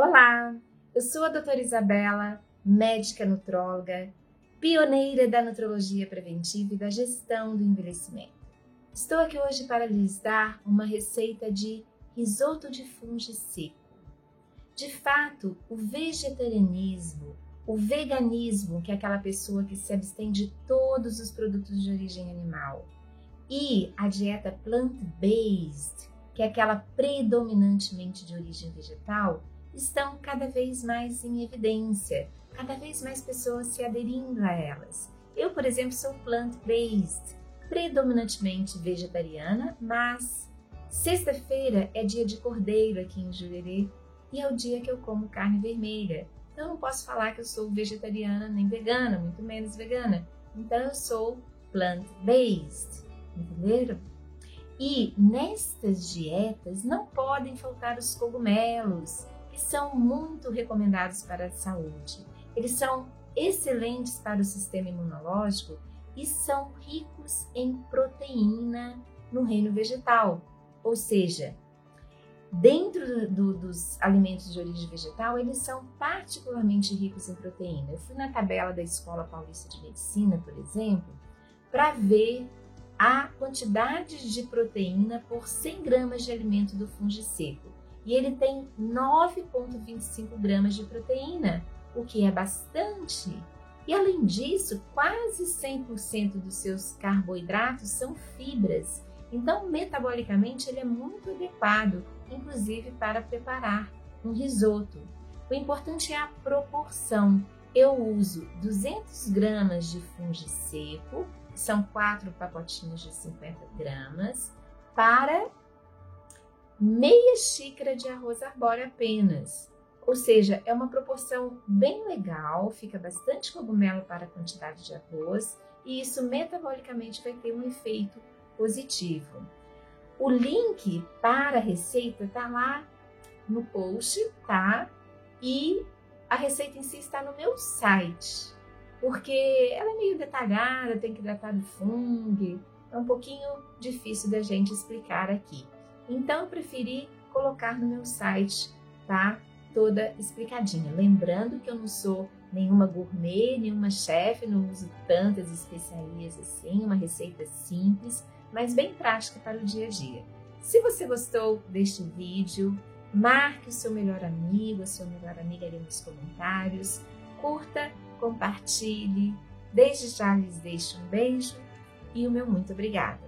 Olá, eu sou a doutora Isabela, médica nutróloga, pioneira da nutrologia preventiva e da gestão do envelhecimento. Estou aqui hoje para lhes dar uma receita de risoto de fungo seco. De fato, o vegetarianismo, o veganismo, que é aquela pessoa que se abstém de todos os produtos de origem animal, e a dieta plant-based, que é aquela predominantemente de origem vegetal, estão cada vez mais em evidência, cada vez mais pessoas se aderindo a elas. Eu, por exemplo, sou plant-based, predominantemente vegetariana, mas sexta-feira é dia de cordeiro aqui em Jurerê e é o dia que eu como carne vermelha. Então, não posso falar que eu sou vegetariana nem vegana, muito menos vegana. Então, eu sou plant-based, entenderam? E nestas dietas não podem faltar os cogumelos, são muito recomendados para a saúde. Eles são excelentes para o sistema imunológico e são ricos em proteína no reino vegetal, ou seja, dentro do, dos alimentos de origem vegetal, eles são particularmente ricos em proteína. Eu fui na tabela da Escola Paulista de Medicina, por exemplo, para ver a quantidade de proteína por 100 gramas de alimento do fungo seco e ele tem 9,25 gramas de proteína, o que é bastante. E além disso, quase 100% dos seus carboidratos são fibras, então metabolicamente ele é muito adequado, inclusive para preparar um risoto. O importante é a proporção. Eu uso 200 gramas de fungo seco, são quatro pacotinhos de 50 gramas, para meia xícara de arroz arbóreo apenas. Ou seja, é uma proporção bem legal, fica bastante cogumelo para a quantidade de arroz e isso metabolicamente vai ter um efeito positivo. O link para a receita está lá no post, tá? E a receita em si está no meu site, porque ela é meio detalhada, tem que hidratar do fungo, é um pouquinho difícil da gente explicar aqui. Então eu preferi colocar no meu site, tá? Toda explicadinha. Lembrando que eu não sou nenhuma gourmet, nenhuma chefe, não uso tantas especiarias assim, uma receita simples, mas bem prática para o dia a dia. Se você gostou deste vídeo, marque o seu melhor amigo, a sua melhor amiga ali nos comentários, curta, compartilhe. Desde já lhes deixo um beijo e o meu muito obrigada.